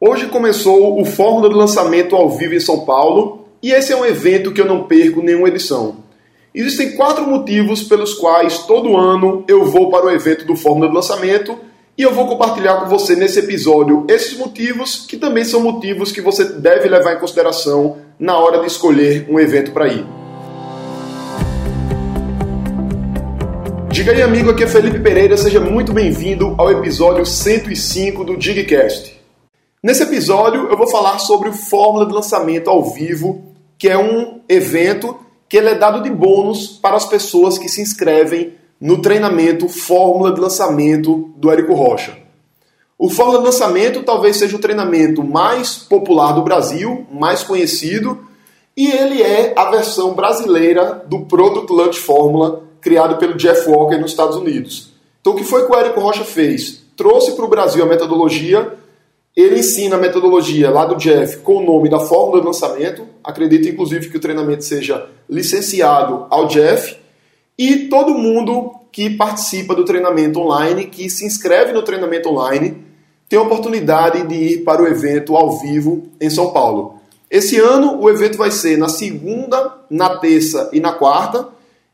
Hoje começou o Fórmula do Lançamento ao vivo em São Paulo e esse é um evento que eu não perco nenhuma edição. Existem quatro motivos pelos quais todo ano eu vou para o evento do Fórmula do Lançamento e eu vou compartilhar com você nesse episódio esses motivos que também são motivos que você deve levar em consideração na hora de escolher um evento para ir. Diga aí, amigo, aqui é Felipe Pereira, seja muito bem-vindo ao episódio 105 do Digcast. Nesse episódio eu vou falar sobre o Fórmula de Lançamento ao Vivo, que é um evento que ele é dado de bônus para as pessoas que se inscrevem no treinamento Fórmula de Lançamento do Érico Rocha. O Fórmula de Lançamento talvez seja o treinamento mais popular do Brasil, mais conhecido, e ele é a versão brasileira do Product Launch Fórmula criado pelo Jeff Walker nos Estados Unidos. Então, o que foi que o Érico Rocha fez? Trouxe para o Brasil a metodologia. Ele ensina a metodologia lá do Jeff com o nome da fórmula de lançamento. Acredito, inclusive, que o treinamento seja licenciado ao Jeff. E todo mundo que participa do treinamento online, que se inscreve no treinamento online, tem a oportunidade de ir para o evento ao vivo em São Paulo. Esse ano o evento vai ser na segunda, na terça e na quarta.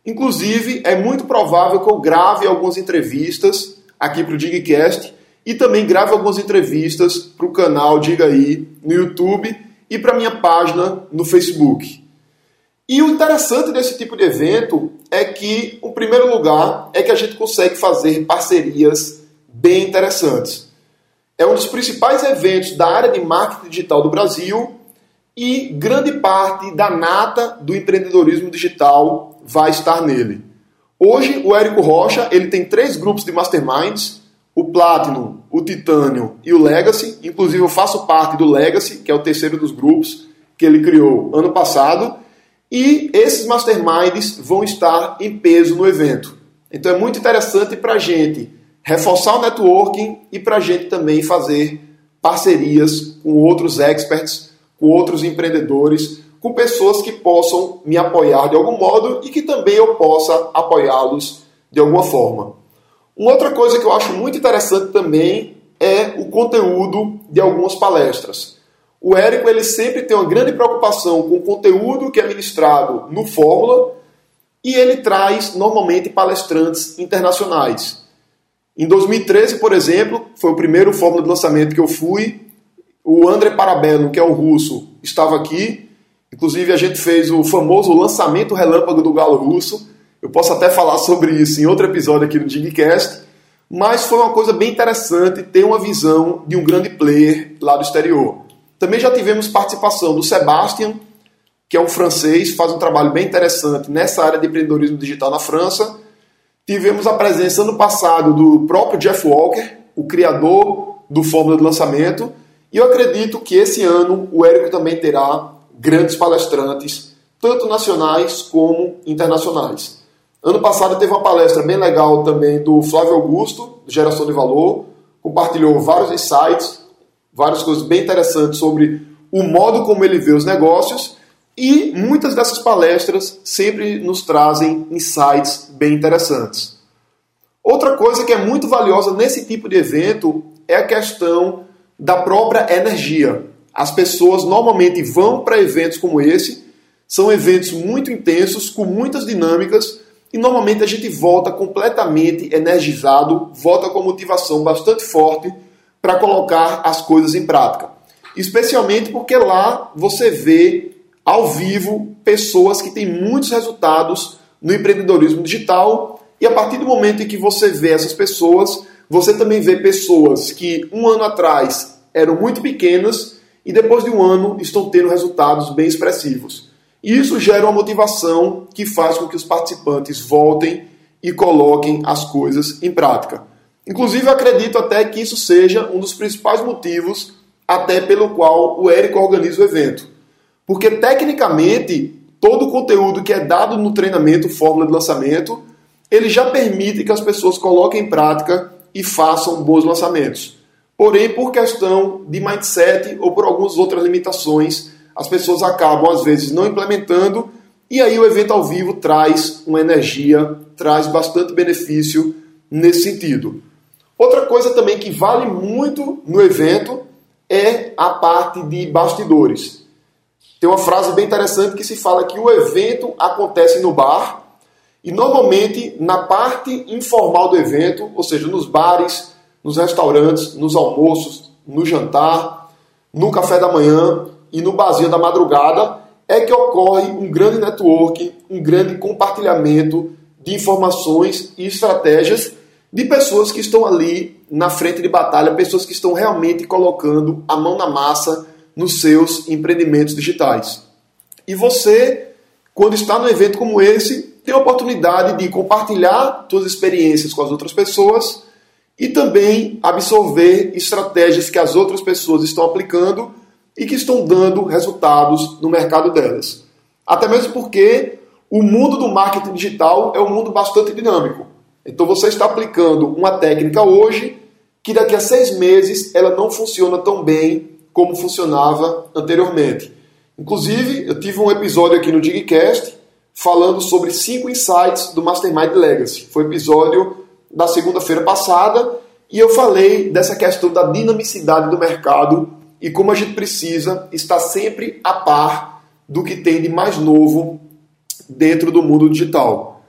Inclusive, é muito provável que eu grave algumas entrevistas aqui para o Digcast e também grave algumas entrevistas para o canal Diga Aí no YouTube e para minha página no Facebook. E o interessante desse tipo de evento é que, em primeiro lugar, é que a gente consegue fazer parcerias bem interessantes. É um dos principais eventos da área de marketing digital do Brasil e grande parte da nata do empreendedorismo digital vai estar nele. Hoje, o Érico Rocha ele tem três grupos de masterminds: o Platinum, o Titânio e o Legacy. Inclusive, eu faço parte do Legacy, que é o terceiro dos grupos que ele criou ano passado. E esses masterminds vão estar em peso no evento. Então, é muito interessante para a gente reforçar o networking e para a gente também fazer parcerias com outros experts, com outros empreendedores com pessoas que possam me apoiar de algum modo e que também eu possa apoiá-los de alguma forma. Uma outra coisa que eu acho muito interessante também é o conteúdo de algumas palestras. O Érico ele sempre tem uma grande preocupação com o conteúdo que é ministrado no Fórmula e ele traz normalmente palestrantes internacionais. Em 2013, por exemplo, foi o primeiro Fórmula de lançamento que eu fui. O André Parabello, que é o russo, estava aqui Inclusive, a gente fez o famoso lançamento relâmpago do Galo Russo. Eu posso até falar sobre isso em outro episódio aqui no Digcast. Mas foi uma coisa bem interessante ter uma visão de um grande player lá do exterior. Também já tivemos participação do Sebastian, que é um francês, faz um trabalho bem interessante nessa área de empreendedorismo digital na França. Tivemos a presença ano passado do próprio Jeff Walker, o criador do Fórmula de Lançamento. E eu acredito que esse ano o Érico também terá grandes palestrantes, tanto nacionais como internacionais. Ano passado teve uma palestra bem legal também do Flávio Augusto, Geração de Valor, compartilhou vários insights, várias coisas bem interessantes sobre o modo como ele vê os negócios e muitas dessas palestras sempre nos trazem insights bem interessantes. Outra coisa que é muito valiosa nesse tipo de evento é a questão da própria energia. As pessoas normalmente vão para eventos como esse, são eventos muito intensos, com muitas dinâmicas, e normalmente a gente volta completamente energizado, volta com motivação bastante forte para colocar as coisas em prática. Especialmente porque lá você vê ao vivo pessoas que têm muitos resultados no empreendedorismo digital, e a partir do momento em que você vê essas pessoas, você também vê pessoas que um ano atrás eram muito pequenas e depois de um ano estão tendo resultados bem expressivos. Isso gera uma motivação que faz com que os participantes voltem e coloquem as coisas em prática. Inclusive, acredito até que isso seja um dos principais motivos até pelo qual o Érico organiza o evento. Porque, tecnicamente, todo o conteúdo que é dado no treinamento Fórmula de Lançamento, ele já permite que as pessoas coloquem em prática e façam bons lançamentos. Porém, por questão de mindset ou por algumas outras limitações, as pessoas acabam às vezes não implementando e aí o evento ao vivo traz uma energia, traz bastante benefício nesse sentido. Outra coisa também que vale muito no evento é a parte de bastidores. Tem uma frase bem interessante que se fala que o evento acontece no bar e normalmente na parte informal do evento, ou seja, nos bares, nos restaurantes, nos almoços, no jantar, no café da manhã e no barzinho da madrugada, é que ocorre um grande network, um grande compartilhamento de informações e estratégias de pessoas que estão ali na frente de batalha, pessoas que estão realmente colocando a mão na massa nos seus empreendimentos digitais. E você, quando está num evento como esse, tem a oportunidade de compartilhar suas experiências com as outras pessoas e também absorver estratégias que as outras pessoas estão aplicando e que estão dando resultados no mercado delas. Até mesmo porque o mundo do marketing digital é um mundo bastante dinâmico. Então você está aplicando uma técnica hoje que daqui a seis meses ela não funciona tão bem como funcionava anteriormente. Inclusive, eu tive um episódio aqui no Digcast falando sobre cinco insights do Mastermind Legacy. Foi episódio da segunda-feira passada e eu falei dessa questão da dinamicidade do mercado e como a gente precisa estar sempre a par do que tem de mais novo dentro do mundo digital.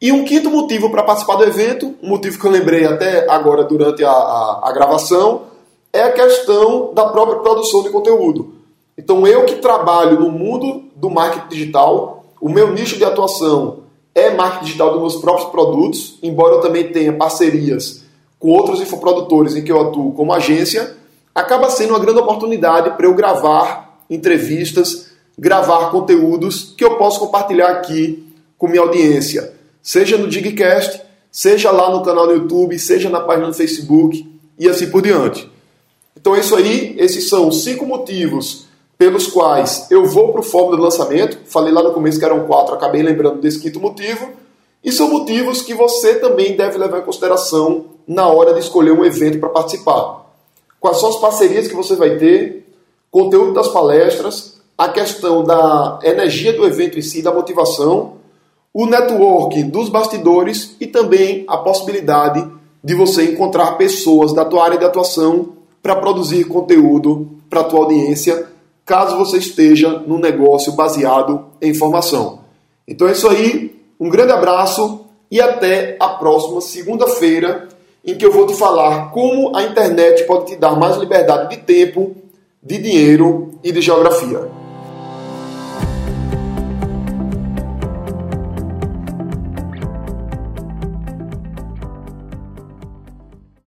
E um quinto motivo para participar do evento, um motivo que eu lembrei até agora durante a, a, a gravação, é a questão da própria produção de conteúdo. Então, eu que trabalho no mundo do marketing digital, o meu nicho de atuação é marketing digital dos meus próprios produtos, embora eu também tenha parcerias com outros infoprodutores em que eu atuo como agência, acaba sendo uma grande oportunidade para eu gravar entrevistas, gravar conteúdos que eu posso compartilhar aqui com minha audiência, seja no Digcast, seja lá no canal do YouTube, seja na página do Facebook e assim por diante. Então é isso aí, esses são cinco motivos pelos quais eu vou para o fórum do lançamento. Falei lá no começo que eram quatro, acabei lembrando desse quinto motivo. E são motivos que você também deve levar em consideração na hora de escolher um evento para participar quais são as parcerias que você vai ter, conteúdo das palestras, a questão da energia do evento em si, da motivação, o network dos bastidores e também a possibilidade de você encontrar pessoas da tua área de atuação para produzir conteúdo para a tua audiência, caso você esteja num negócio baseado em informação. Então é isso aí, um grande abraço e até a próxima segunda-feira em que eu vou te falar como a internet pode te dar mais liberdade de tempo, de dinheiro e de geografia.